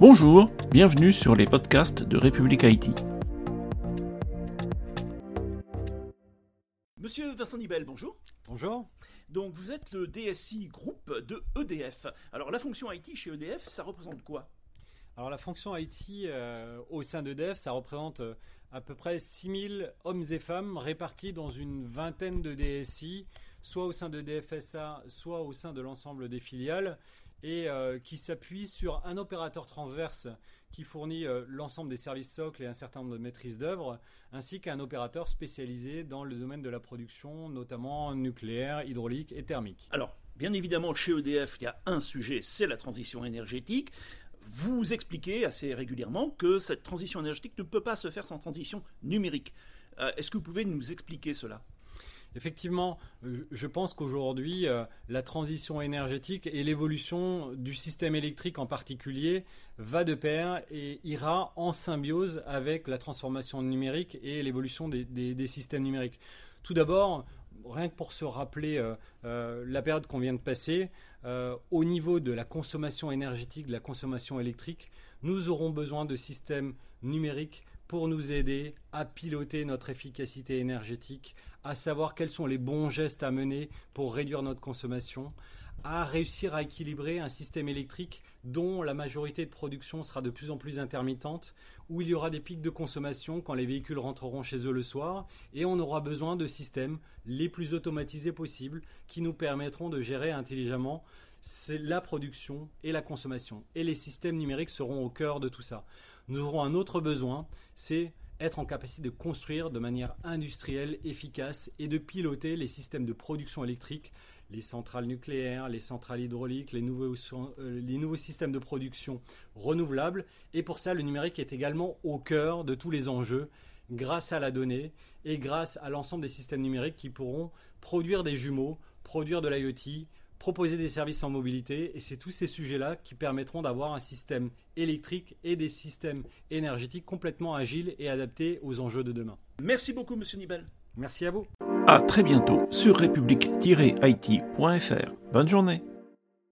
Bonjour, bienvenue sur les podcasts de République Haïti. Monsieur Vincent Nibel, bonjour. Bonjour. Donc vous êtes le DSI groupe de EDF. Alors la fonction IT chez EDF, ça représente quoi? Alors la fonction IT euh, au sein d'EDF, ça représente euh, à peu près 6000 hommes et femmes répartis dans une vingtaine de DSI, soit au sein de DFSA, soit au sein de l'ensemble des filiales et euh, qui s'appuie sur un opérateur transverse qui fournit euh, l'ensemble des services socles et un certain nombre de maîtrises d'œuvre, ainsi qu'un opérateur spécialisé dans le domaine de la production, notamment nucléaire, hydraulique et thermique. Alors, bien évidemment, chez EDF, il y a un sujet, c'est la transition énergétique. Vous expliquez assez régulièrement que cette transition énergétique ne peut pas se faire sans transition numérique. Euh, est-ce que vous pouvez nous expliquer cela? Effectivement, je pense qu'aujourd'hui, euh, la transition énergétique et l'évolution du système électrique en particulier va de pair et ira en symbiose avec la transformation numérique et l'évolution des, systèmes numériques. Tout d'abord, rien que pour se rappeler euh, euh, la période qu'on vient de passer, au niveau de la consommation énergétique, de la consommation électrique, nous aurons besoin de systèmes numériques pour nous aider à piloter notre efficacité énergétique, à savoir quels sont les bons gestes à mener pour réduire notre consommation, à réussir à équilibrer un système électrique dont la majorité de production sera de plus en plus intermittente, où il y aura des pics de consommation quand les véhicules rentreront chez eux le soir, et on aura besoin de systèmes les plus automatisés possibles qui nous permettront de gérer intelligemment la production et la consommation. Et les systèmes numériques seront au cœur de tout ça. Nous aurons un autre besoin, c'est être en capacité de construire de manière industrielle, efficace et de piloter les systèmes de production électrique, les centrales nucléaires, les centrales hydrauliques, les nouveaux, euh, les nouveaux systèmes de production renouvelables. Et pour ça, le numérique est également au cœur de tous les enjeux grâce à la donnée et grâce à l'ensemble des systèmes numériques qui pourront produire des jumeaux, produire de l'IoT, proposer des services en mobilité. Et c'est tous ces sujets-là qui permettront d'avoir un système électrique et des systèmes énergétiques complètement agiles et adaptés aux enjeux de demain. Merci beaucoup, Monsieur Nibel. Merci à vous. À très bientôt sur république-it.fr. Bonne journée.